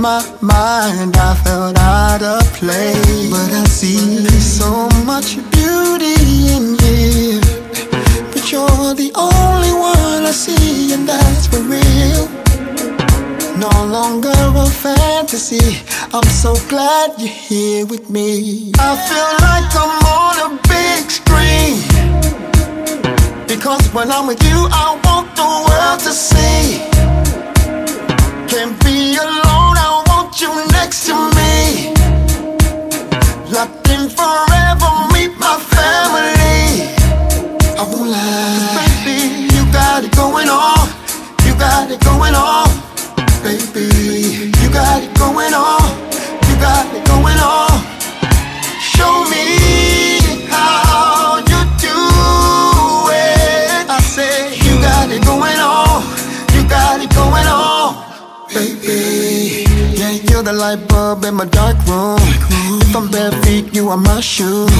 My mind. I felt out of place, but I see so much beauty in you. But you're the only one I see, and that's for real no longer a fantasy. I'm so glad you're here with me. I feel like I'm on a big screen. Because when I'm with you, I want the world to see. Can't be alone, next to me. Locked in forever, meet my family. I won't lie, baby, you got it going on. You got it going on baby. You got it going on. You got it going on. Show me how you do it. I say you got it going on. You got it going on, baby. You're the light bulb in my dark room. If I'm bare feet, you are my shoes.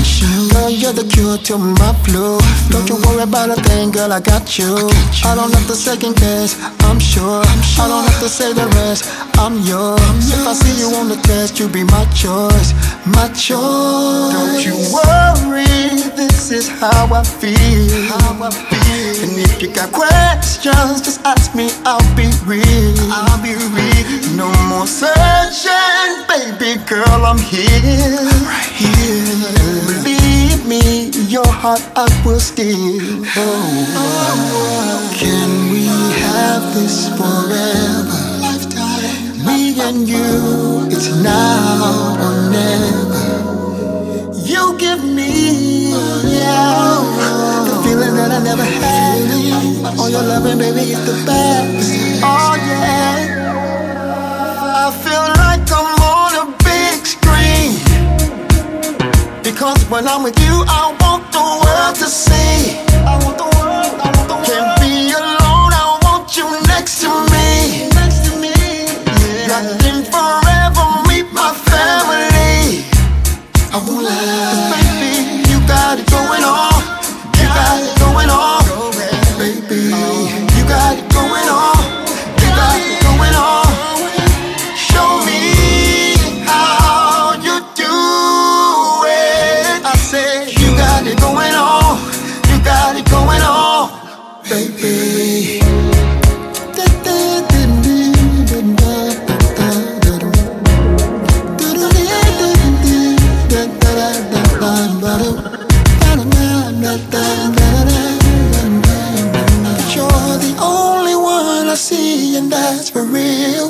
Girl, you're the cure to my flu. Don't you worry about a thing, girl, I got you. I don't have to second guess, I'm sure. I don't have to say the rest, I'm yours. If I see you on the test, you be my choice, my choice. Don't you worry, this is how I feel. How I feel. And if you got questions, just ask me, I'll be real. I'll be real. No more searching, baby girl, I'm here. Right here. Believe me, your heart I will steal. Oh, can we have this forever? Me and you, it's now or never. You give me, yeah, the feeling that I never had. Oh, your loving, baby, is the best. Oh, yeah. I feel like Because when I'm with you, I want the world to see. I want the world, see, and that's for real.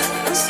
us.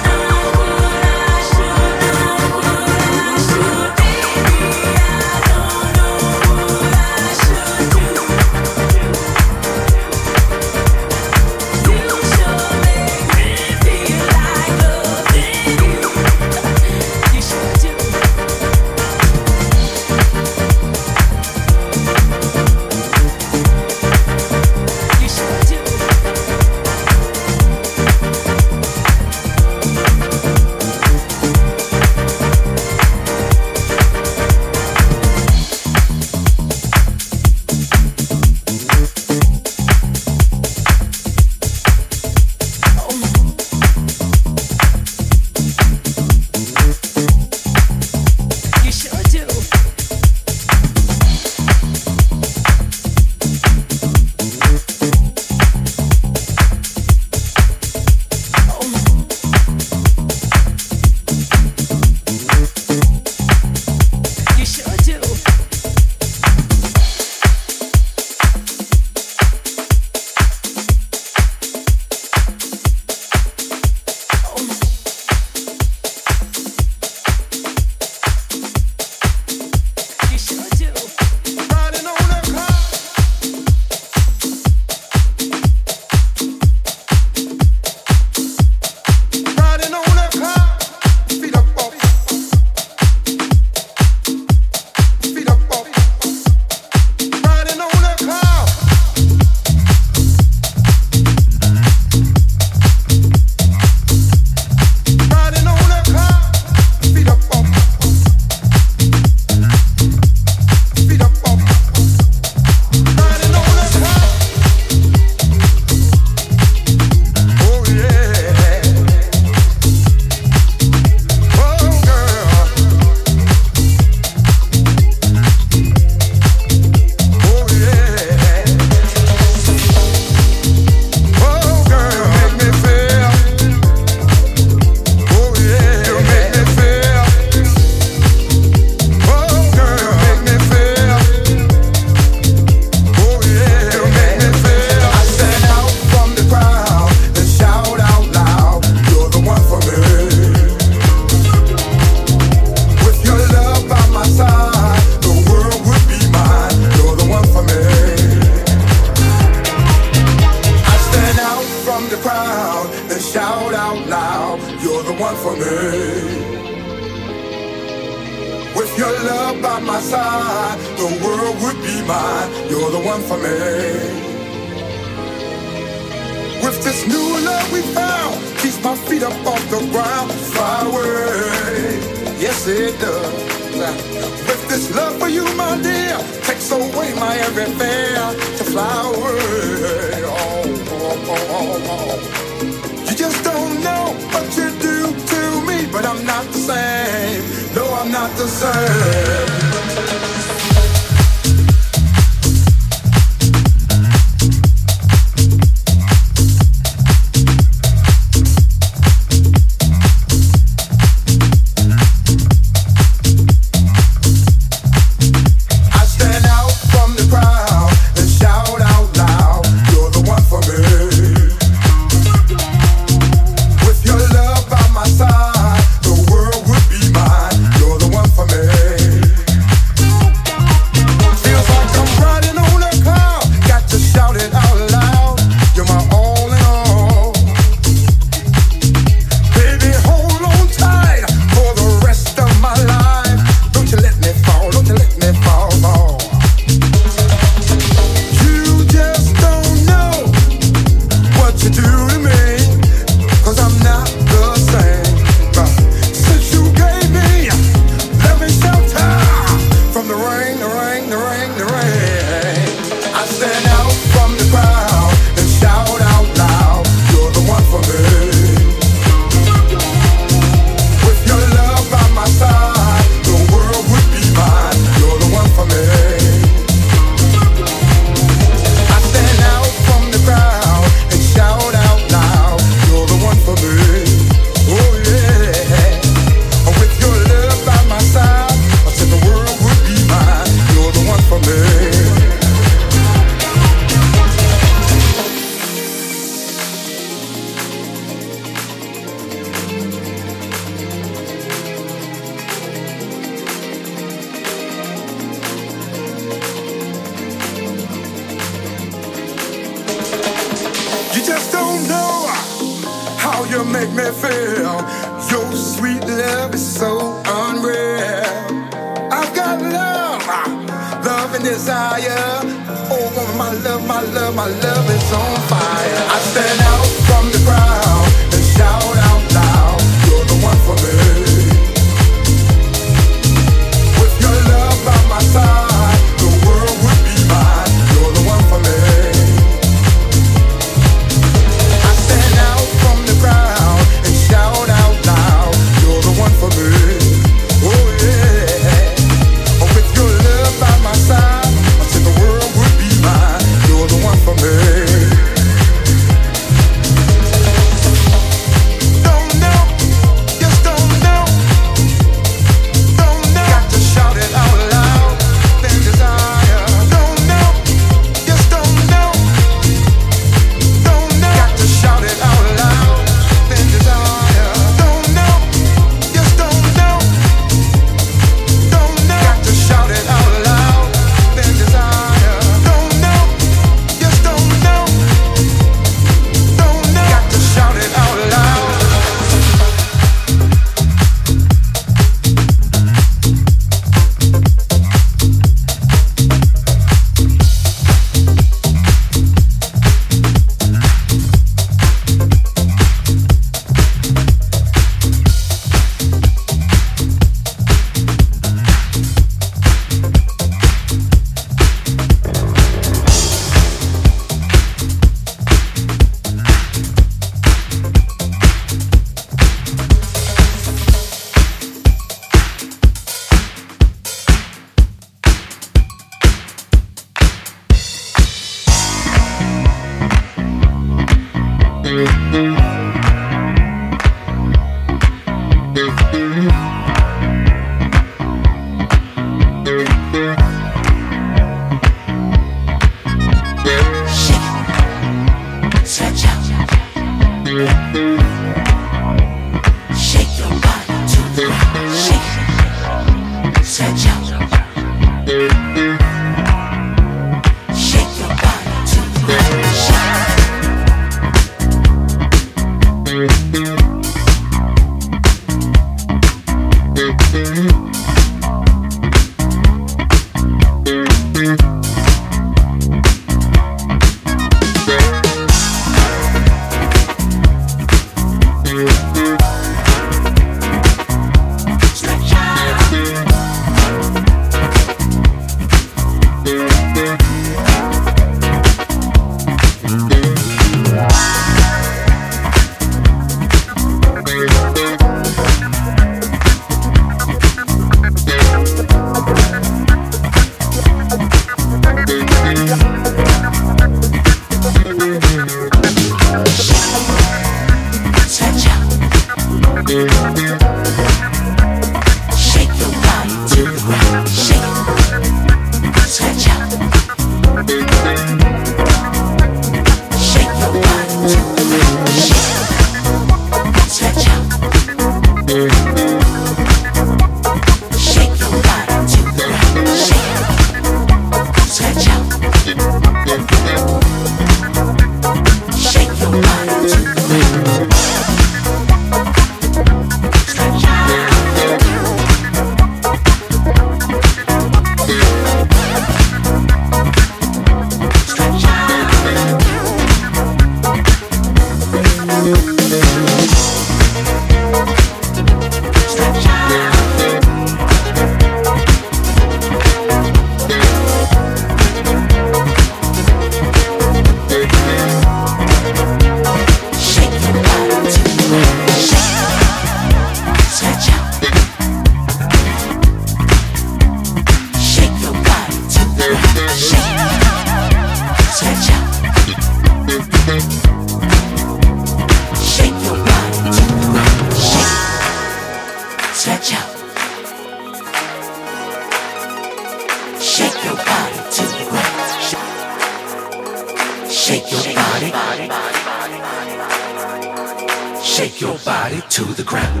Shake your body to the ground.